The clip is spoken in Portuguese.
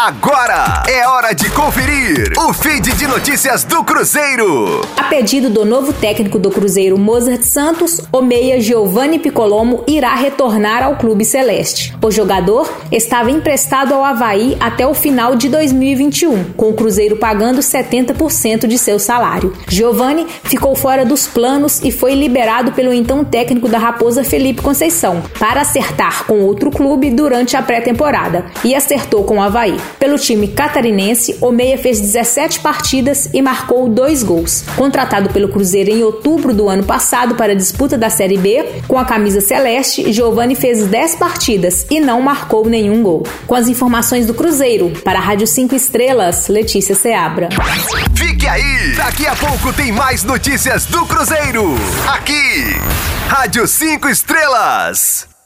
Agora é hora de conferir o feed de notícias do Cruzeiro. A pedido do novo técnico do Cruzeiro, Mozart Santos, o meia Giovanni Piccolomo irá retornar ao Clube Celeste. O jogador estava emprestado ao Havaí até o final de 2021, com o Cruzeiro pagando 70% de seu salário. Giovanni ficou fora dos planos e foi liberado pelo então técnico da Raposa Felipe Conceição para acertar com outro clube durante a pré-temporada e acertou com o Havaí. Pelo time catarinense, o Meia fez 17 partidas e marcou dois gols. Contratado pelo Cruzeiro em outubro do ano passado para a disputa da Série B, com a camisa celeste, Giovani fez 10 partidas e não marcou nenhum gol. Com as informações do Cruzeiro, para a Rádio 5 Estrelas, Letícia Seabra. Fique aí! Daqui a pouco tem mais notícias do Cruzeiro. Aqui, Rádio 5 Estrelas.